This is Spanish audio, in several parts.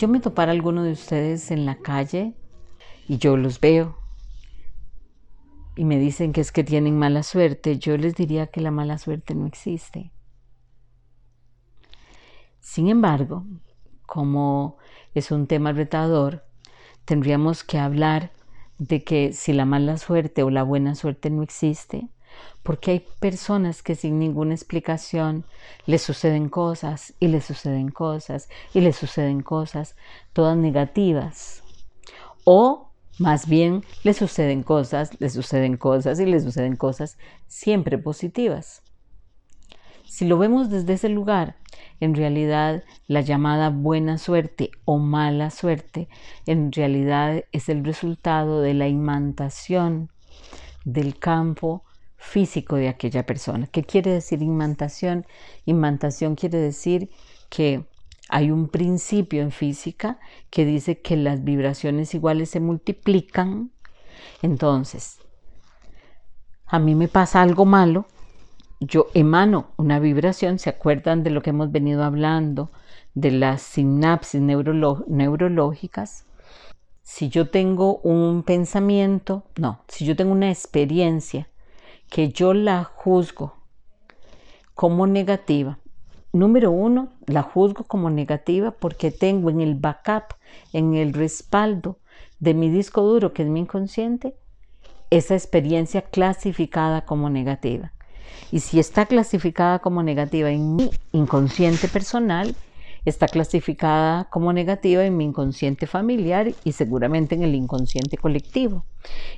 yo me topara alguno de ustedes en la calle y yo los veo y me dicen que es que tienen mala suerte, yo les diría que la mala suerte no existe. Sin embargo, como es un tema retador, tendríamos que hablar de que si la mala suerte o la buena suerte no existe, porque hay personas que sin ninguna explicación les suceden cosas y les suceden cosas y les suceden cosas, todas negativas. O más bien les suceden cosas, les suceden cosas y les suceden cosas siempre positivas. Si lo vemos desde ese lugar, en realidad la llamada buena suerte o mala suerte, en realidad es el resultado de la imantación del campo físico de aquella persona. ¿Qué quiere decir imantación? Imantación quiere decir que hay un principio en física que dice que las vibraciones iguales se multiplican. Entonces, a mí me pasa algo malo, yo emano una vibración, ¿se acuerdan de lo que hemos venido hablando? De las sinapsis neurológicas. Si yo tengo un pensamiento, no, si yo tengo una experiencia que yo la juzgo como negativa. Número uno, la juzgo como negativa porque tengo en el backup, en el respaldo de mi disco duro, que es mi inconsciente, esa experiencia clasificada como negativa. Y si está clasificada como negativa en mi inconsciente personal, está clasificada como negativa en mi inconsciente familiar y seguramente en el inconsciente colectivo.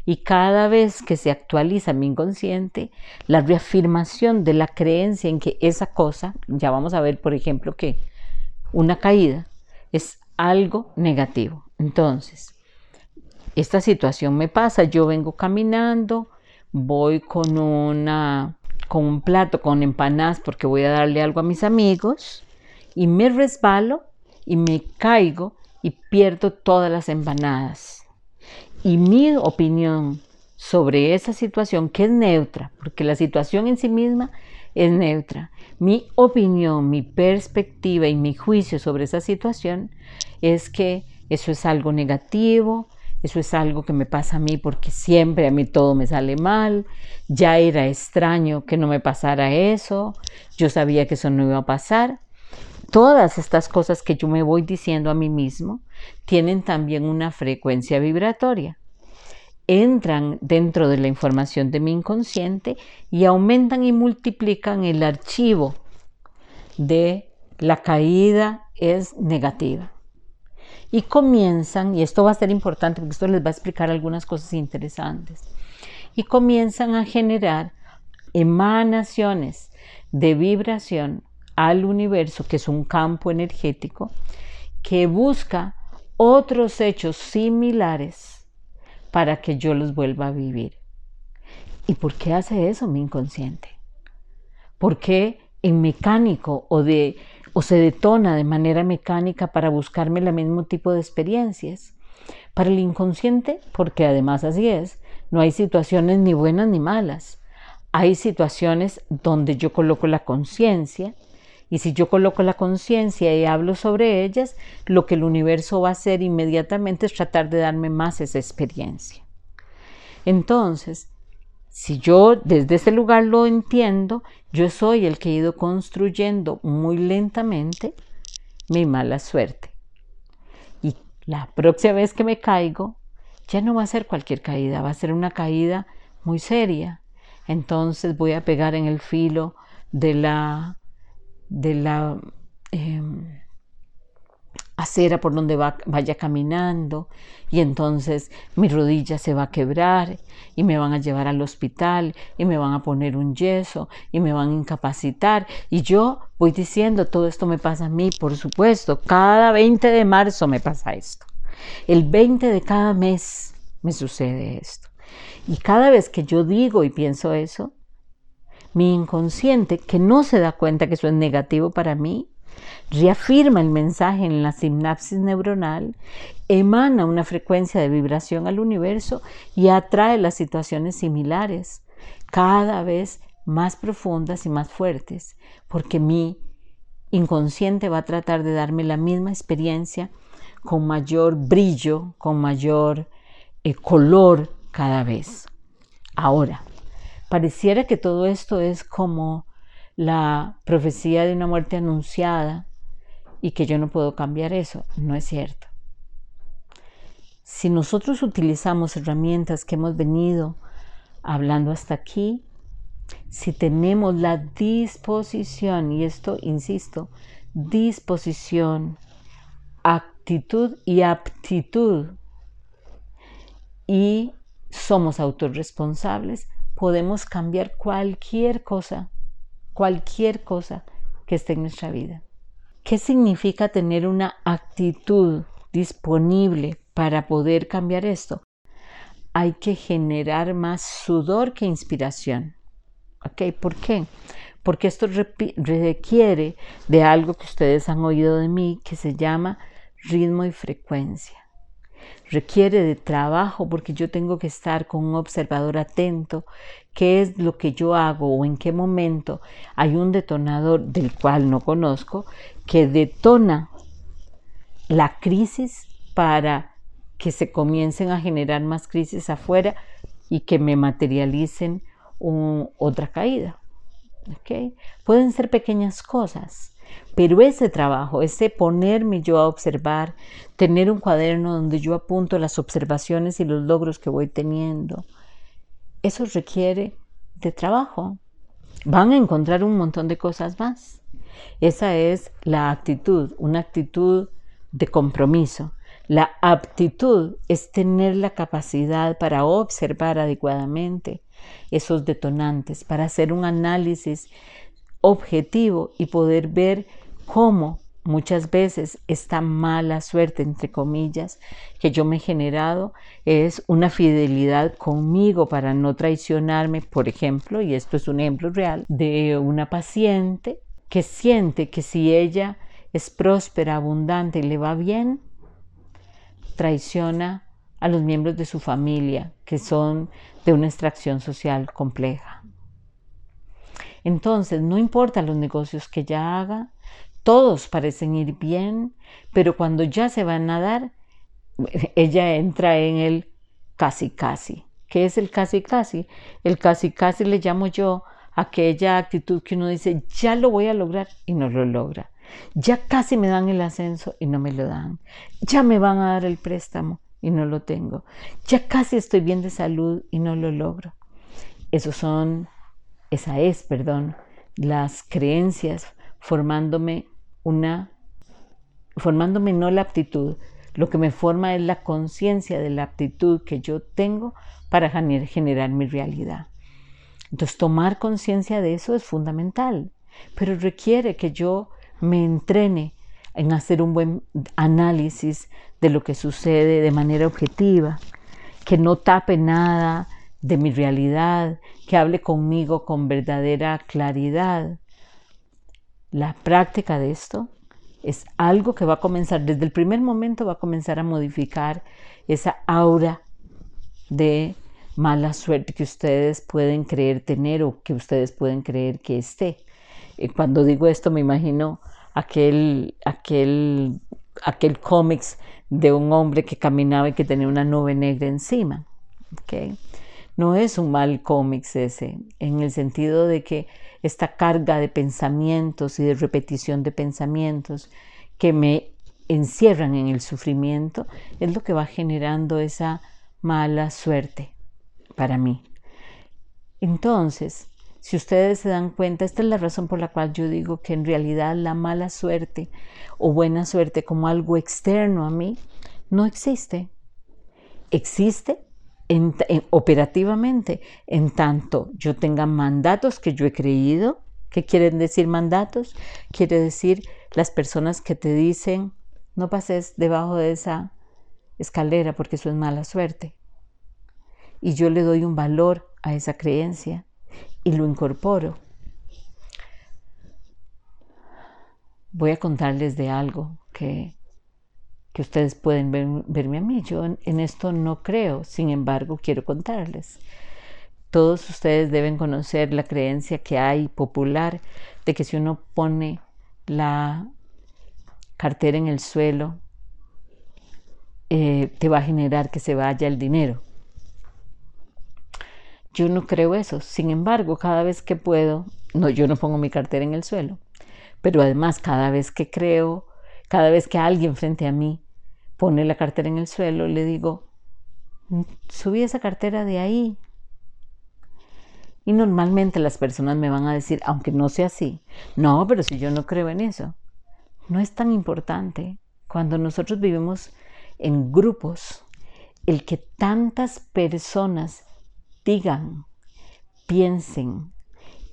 Y cada vez que se actualiza mi inconsciente, la reafirmación de la creencia en que esa cosa, ya vamos a ver, por ejemplo, que una caída es algo negativo. Entonces, esta situación me pasa, yo vengo caminando, voy con una con un plato con empanadas porque voy a darle algo a mis amigos y me resbalo y me caigo y pierdo todas las empanadas. Y mi opinión sobre esa situación, que es neutra, porque la situación en sí misma es neutra, mi opinión, mi perspectiva y mi juicio sobre esa situación es que eso es algo negativo, eso es algo que me pasa a mí porque siempre a mí todo me sale mal, ya era extraño que no me pasara eso, yo sabía que eso no iba a pasar todas estas cosas que yo me voy diciendo a mí mismo tienen también una frecuencia vibratoria. Entran dentro de la información de mi inconsciente y aumentan y multiplican el archivo de la caída es negativa. Y comienzan, y esto va a ser importante porque esto les va a explicar algunas cosas interesantes, y comienzan a generar emanaciones de vibración al universo, que es un campo energético, que busca otros hechos similares para que yo los vuelva a vivir. ¿Y por qué hace eso mi inconsciente? ¿Por qué en mecánico o, de, o se detona de manera mecánica para buscarme el mismo tipo de experiencias? Para el inconsciente, porque además así es, no hay situaciones ni buenas ni malas. Hay situaciones donde yo coloco la conciencia y si yo coloco la conciencia y hablo sobre ellas, lo que el universo va a hacer inmediatamente es tratar de darme más esa experiencia. Entonces, si yo desde ese lugar lo entiendo, yo soy el que he ido construyendo muy lentamente mi mala suerte. Y la próxima vez que me caigo, ya no va a ser cualquier caída, va a ser una caída muy seria. Entonces voy a pegar en el filo de la de la em, acera por donde vaya caminando y entonces mi rodilla se va a quebrar y me van a llevar al hospital y me van a poner un yeso y me van a incapacitar y yo voy diciendo todo esto me pasa a mí por supuesto cada 20 de marzo me pasa esto. El 20 de cada mes me sucede esto. Y cada vez que yo digo y pienso eso mi inconsciente, que no se da cuenta que eso es negativo para mí, reafirma el mensaje en la sinapsis neuronal, emana una frecuencia de vibración al universo y atrae las situaciones similares, cada vez más profundas y más fuertes, porque mi inconsciente va a tratar de darme la misma experiencia con mayor brillo, con mayor eh, color cada vez. Ahora, pareciera que todo esto es como la profecía de una muerte anunciada y que yo no puedo cambiar eso. No es cierto. Si nosotros utilizamos herramientas que hemos venido hablando hasta aquí, si tenemos la disposición, y esto, insisto, disposición, actitud y aptitud, y somos autorresponsables, podemos cambiar cualquier cosa, cualquier cosa que esté en nuestra vida. ¿Qué significa tener una actitud disponible para poder cambiar esto? Hay que generar más sudor que inspiración. ¿Ok? ¿Por qué? Porque esto requiere de algo que ustedes han oído de mí que se llama ritmo y frecuencia. Requiere de trabajo porque yo tengo que estar con un observador atento, qué es lo que yo hago o en qué momento hay un detonador del cual no conozco que detona la crisis para que se comiencen a generar más crisis afuera y que me materialicen otra caída. ¿Okay? Pueden ser pequeñas cosas, pero ese trabajo, ese ponerme yo a observar, tener un cuaderno donde yo apunto las observaciones y los logros que voy teniendo, eso requiere de trabajo. Van a encontrar un montón de cosas más. Esa es la actitud, una actitud de compromiso. La aptitud es tener la capacidad para observar adecuadamente esos detonantes, para hacer un análisis objetivo y poder ver cómo muchas veces esta mala suerte, entre comillas, que yo me he generado es una fidelidad conmigo para no traicionarme, por ejemplo, y esto es un ejemplo real, de una paciente que siente que si ella es próspera, abundante y le va bien, traiciona a los miembros de su familia que son de una extracción social compleja. Entonces, no importa los negocios que ella haga, todos parecen ir bien, pero cuando ya se van a dar, ella entra en el casi casi. ¿Qué es el casi casi? El casi casi le llamo yo aquella actitud que uno dice, ya lo voy a lograr y no lo logra. Ya casi me dan el ascenso y no me lo dan. Ya me van a dar el préstamo y no lo tengo. Ya casi estoy bien de salud y no lo logro. Esos son, esa es, perdón, las creencias formándome una, formándome no la aptitud. Lo que me forma es la conciencia de la aptitud que yo tengo para generar mi realidad. Entonces, tomar conciencia de eso es fundamental, pero requiere que yo me entrene en hacer un buen análisis de lo que sucede de manera objetiva, que no tape nada de mi realidad, que hable conmigo con verdadera claridad. La práctica de esto es algo que va a comenzar, desde el primer momento va a comenzar a modificar esa aura de mala suerte que ustedes pueden creer tener o que ustedes pueden creer que esté. Eh, cuando digo esto me imagino aquel, aquel, aquel cómics de un hombre que caminaba y que tenía una nube negra encima. ¿okay? No es un mal cómics ese, en el sentido de que esta carga de pensamientos y de repetición de pensamientos que me encierran en el sufrimiento es lo que va generando esa mala suerte para mí. Entonces, si ustedes se dan cuenta, esta es la razón por la cual yo digo que en realidad la mala suerte o buena suerte como algo externo a mí no existe. Existe operativamente en tanto yo tenga mandatos que yo he creído. ¿Qué quieren decir mandatos? Quiere decir las personas que te dicen no pases debajo de esa escalera porque eso es mala suerte y yo le doy un valor a esa creencia y lo incorporo. Voy a contarles de algo que, que ustedes pueden verme a mí. Yo en, esto no creo, sin embargo quiero contarles. Todos ustedes deben conocer la creencia que hay popular de que si uno pone la cartera en el suelo eh, te va a generar que se vaya el dinero. Yo no creo eso. Sin embargo, cada vez que puedo, no, yo no pongo mi cartera en el suelo, pero además cada vez que creo, cada vez que alguien frente a mí pone la cartera en el suelo, le digo, subí esa cartera de ahí. Y normalmente las personas me van a decir, aunque no sea así, no, pero si yo no creo en eso, no es tan importante. Cuando nosotros vivimos en grupos, el que tantas personas digan, piensen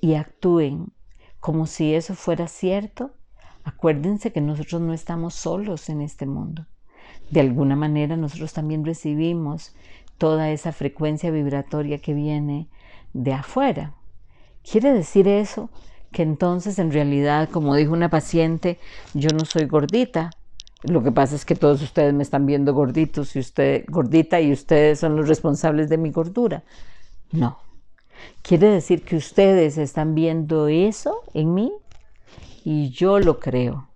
y actúen como si eso fuera cierto, acuérdense que nosotros no estamos solos en este mundo. De alguna manera nosotros también recibimos toda esa frecuencia vibratoria que viene de afuera. ¿Quiere decir eso? Que entonces en realidad, como dijo una paciente, yo no soy gordita. Lo que pasa es que todos ustedes me están viendo gorditos y usted gordita y ustedes son los responsables de mi gordura. No. Quiere decir que ustedes están viendo eso en mí y yo lo creo.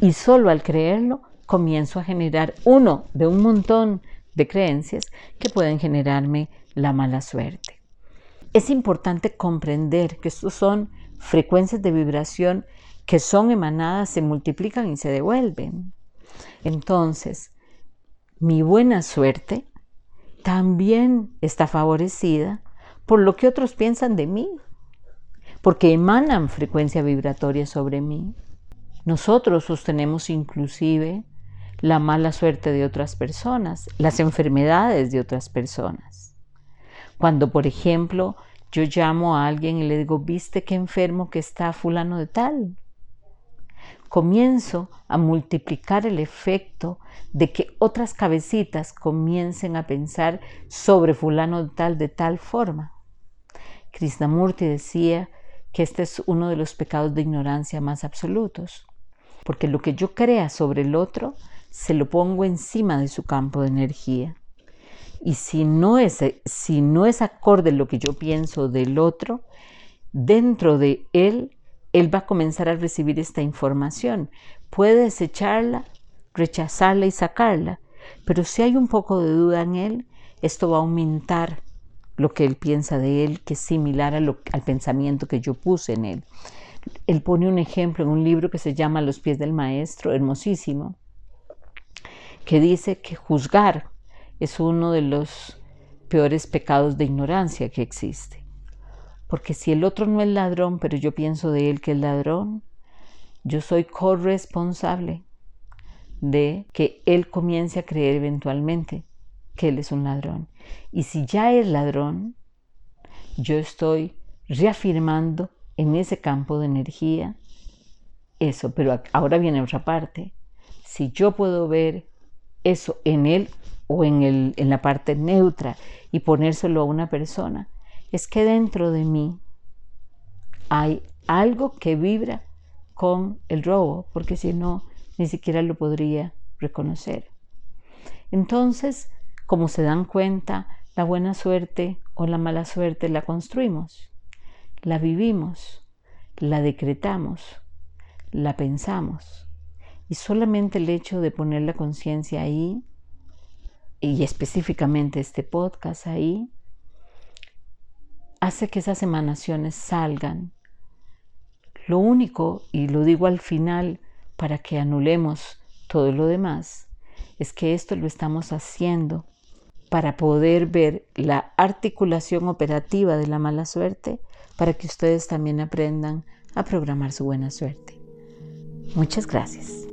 Y solo al creerlo comienzo a generar uno de un montón de creencias que pueden generarme la mala suerte. Es importante comprender que estos son frecuencias de vibración que son emanadas, se multiplican y se devuelven. Entonces, mi buena suerte también está favorecida por lo que otros piensan de mí, porque emanan frecuencia vibratoria sobre mí. Nosotros sostenemos inclusive la mala suerte de otras personas, las enfermedades de otras personas. Cuando, por ejemplo, yo llamo a alguien y le digo, ¿viste qué enfermo que está fulano de tal? comienzo a multiplicar el efecto de que otras cabecitas comiencen a pensar sobre fulano tal de tal forma. Krishnamurti decía que este es uno de los pecados de ignorancia más absolutos, porque lo que yo crea sobre el otro se lo pongo encima de su campo de energía. Y si no es, si no es acorde lo que yo pienso del otro, dentro de él él va a comenzar a recibir esta información. Puede desecharla, rechazarla y sacarla, pero si hay un poco de duda en él, esto va a aumentar lo que él piensa de él, que es similar al pensamiento que yo puse en él. Él pone un ejemplo en un libro que se llama Los pies del maestro, hermosísimo, que dice que juzgar es uno de los peores pecados de ignorancia que existe. Porque si el otro no es ladrón, pero yo pienso de él que es ladrón, yo soy corresponsable de que él comience a creer eventualmente que él es un ladrón. Y si ya es ladrón, yo estoy reafirmando en ese campo de energía eso. Pero ahora viene otra parte. Si yo puedo ver eso en él o en, el, en la parte neutra y ponérselo a una persona, es que dentro de mí hay algo que vibra con el robo, porque si no, ni siquiera lo podría reconocer. Entonces, como se dan cuenta, la buena suerte o la mala suerte la construimos, la vivimos, la decretamos, la pensamos. Y solamente el hecho de poner la conciencia ahí, y específicamente este podcast ahí, hace que esas emanaciones salgan. Lo único, y lo digo al final para que anulemos todo lo demás, es que esto lo estamos haciendo para poder ver la articulación operativa de la mala suerte, para que ustedes también aprendan a programar su buena suerte. Muchas gracias.